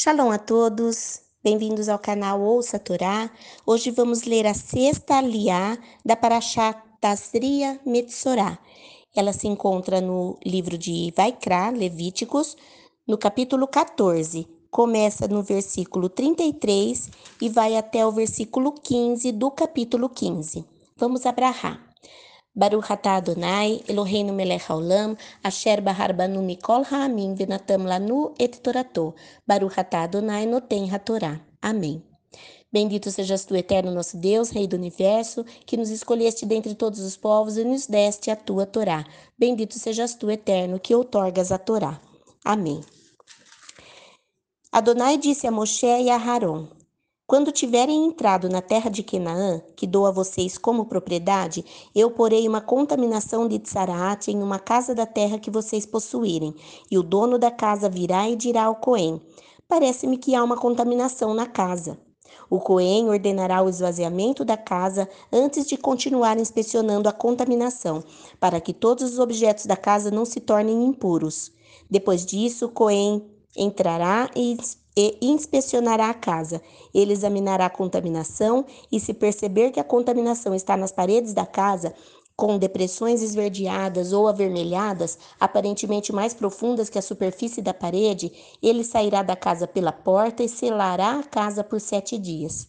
Shalom a todos, bem-vindos ao canal Ouça Torá. Hoje vamos ler a sexta aliá da Parashá Tazria Metsorá. Ela se encontra no livro de Vaikra, Levíticos, no capítulo 14. Começa no versículo 33 e vai até o versículo 15 do capítulo 15. Vamos abrahar. Baruch atah Adonai, Eloheinu melech haolam, asher bahar banu mikol ha'amim venatam lanu et torato. Baruch atah Adonai noten hatorá. Amém. Bendito sejas tu, eterno nosso Deus, Rei do Universo, que nos escolheste dentre todos os povos e nos deste a tua Torá. Bendito sejas tu, eterno, que outorgas a Torá. Amém. Adonai disse a Moshe e a Haron: quando tiverem entrado na terra de Canaã, que dou a vocês como propriedade, eu porei uma contaminação de Tsaraate em uma casa da terra que vocês possuírem, e o dono da casa virá e dirá ao Cohen: Parece-me que há uma contaminação na casa. O Cohen ordenará o esvaziamento da casa antes de continuar inspecionando a contaminação, para que todos os objetos da casa não se tornem impuros. Depois disso, o Cohen entrará e e inspecionará a casa. Ele examinará a contaminação e, se perceber que a contaminação está nas paredes da casa, com depressões esverdeadas ou avermelhadas, aparentemente mais profundas que a superfície da parede, ele sairá da casa pela porta e selará a casa por sete dias.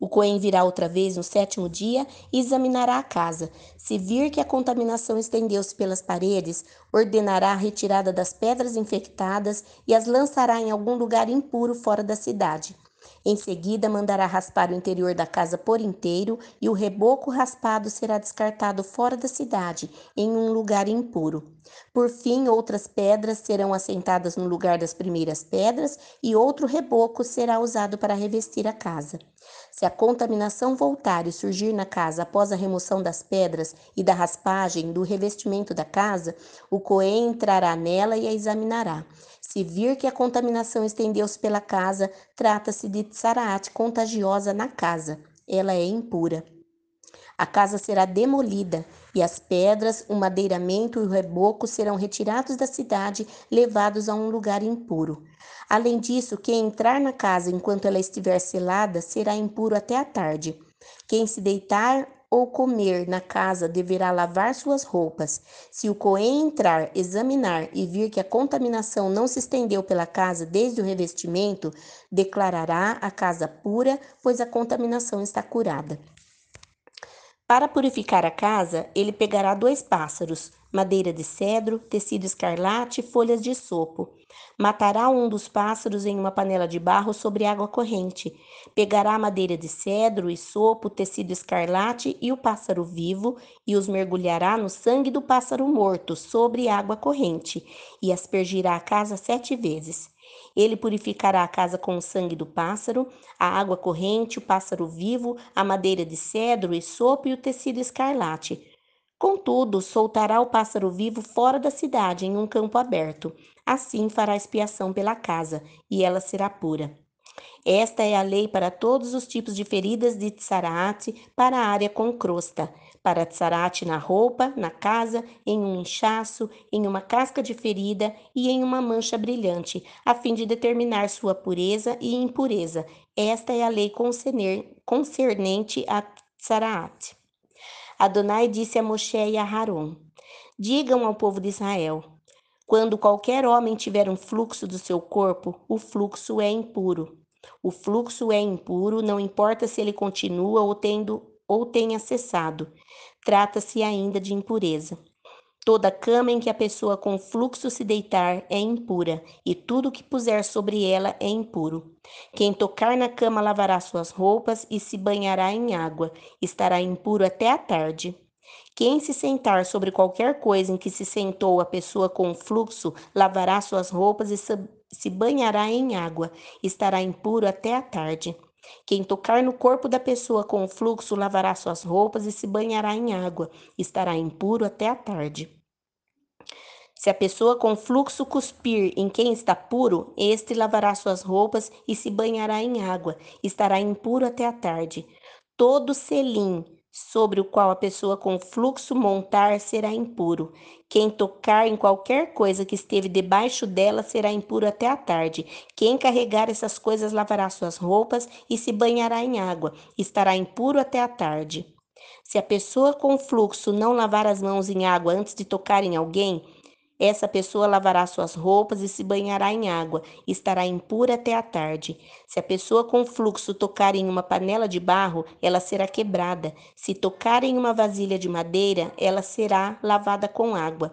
O Cohen virá outra vez no sétimo dia e examinará a casa. Se vir que a contaminação estendeu-se pelas paredes, ordenará a retirada das pedras infectadas e as lançará em algum lugar impuro fora da cidade. Em seguida, mandará raspar o interior da casa por inteiro e o reboco raspado será descartado fora da cidade, em um lugar impuro. Por fim, outras pedras serão assentadas no lugar das primeiras pedras e outro reboco será usado para revestir a casa. Se a contaminação voltar e surgir na casa após a remoção das pedras e da raspagem do revestimento da casa, o Cohen entrará nela e a examinará. Se vir que a contaminação estendeu-se pela casa, trata-se de tsaraat contagiosa na casa. Ela é impura. A casa será demolida e as pedras, o madeiramento e o reboco serão retirados da cidade, levados a um lugar impuro. Além disso, quem entrar na casa enquanto ela estiver selada será impuro até a tarde. Quem se deitar ou comer na casa deverá lavar suas roupas. Se o Cohen entrar, examinar e vir que a contaminação não se estendeu pela casa desde o revestimento, declarará a casa pura, pois a contaminação está curada. Para purificar a casa, ele pegará dois pássaros, madeira de cedro, tecido escarlate e folhas de sopo. Matará um dos pássaros em uma panela de barro sobre água corrente. Pegará madeira de cedro e sopo, tecido escarlate e o pássaro vivo, e os mergulhará no sangue do pássaro morto sobre água corrente, e aspergirá a casa sete vezes. Ele purificará a casa com o sangue do pássaro, a água corrente, o pássaro vivo, a madeira de cedro e sopo e o tecido escarlate. Contudo, soltará o pássaro vivo fora da cidade, em um campo aberto. Assim fará expiação pela casa, e ela será pura. Esta é a lei para todos os tipos de feridas de tsarate para a área com crosta, para tsarate na roupa, na casa, em um inchaço, em uma casca de ferida e em uma mancha brilhante, a fim de determinar sua pureza e impureza. Esta é a lei concernente a tsarate. Adonai disse a Moshe e a Haron: Digam ao povo de Israel: quando qualquer homem tiver um fluxo do seu corpo, o fluxo é impuro. O fluxo é impuro, não importa se ele continua ou, tendo, ou tenha cessado. Trata-se ainda de impureza. Toda cama em que a pessoa com fluxo se deitar é impura, e tudo que puser sobre ela é impuro. Quem tocar na cama lavará suas roupas e se banhará em água, estará impuro até a tarde. Quem se sentar sobre qualquer coisa em que se sentou a pessoa com fluxo, lavará suas roupas e se banhará em água, estará impuro até a tarde. Quem tocar no corpo da pessoa com fluxo, lavará suas roupas e se banhará em água, estará impuro até a tarde. Se a pessoa com fluxo cuspir em quem está puro, este lavará suas roupas e se banhará em água, estará impuro até a tarde. Todo selim sobre o qual a pessoa com fluxo montar será impuro. Quem tocar em qualquer coisa que esteve debaixo dela será impuro até a tarde. Quem carregar essas coisas lavará suas roupas e se banhará em água, estará impuro até a tarde. Se a pessoa com fluxo não lavar as mãos em água antes de tocar em alguém, essa pessoa lavará suas roupas e se banhará em água, estará impura até a tarde. Se a pessoa com fluxo tocar em uma panela de barro, ela será quebrada. Se tocar em uma vasilha de madeira, ela será lavada com água.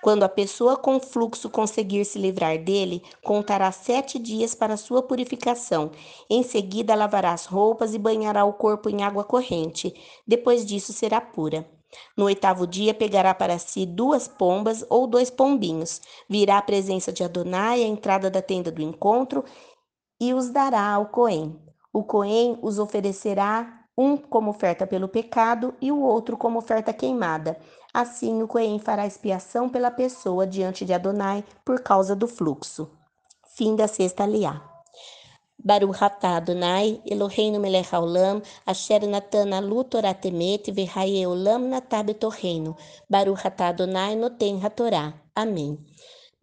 Quando a pessoa com fluxo conseguir se livrar dele, contará sete dias para sua purificação. Em seguida, lavará as roupas e banhará o corpo em água corrente. Depois disso, será pura. No oitavo dia pegará para si duas pombas ou dois pombinhos, virá à presença de Adonai à entrada da tenda do encontro e os dará ao Cohen. O Cohen os oferecerá um como oferta pelo pecado e o outro como oferta queimada. Assim o Cohen fará expiação pela pessoa diante de Adonai por causa do fluxo. Fim da sexta liá. Baruch atah Adonai, Eloheinu melech haolam, asher natan alu Torah temet, v'haye olam natah betorreino. Baruch atah Adonai noten hatorá. Amém.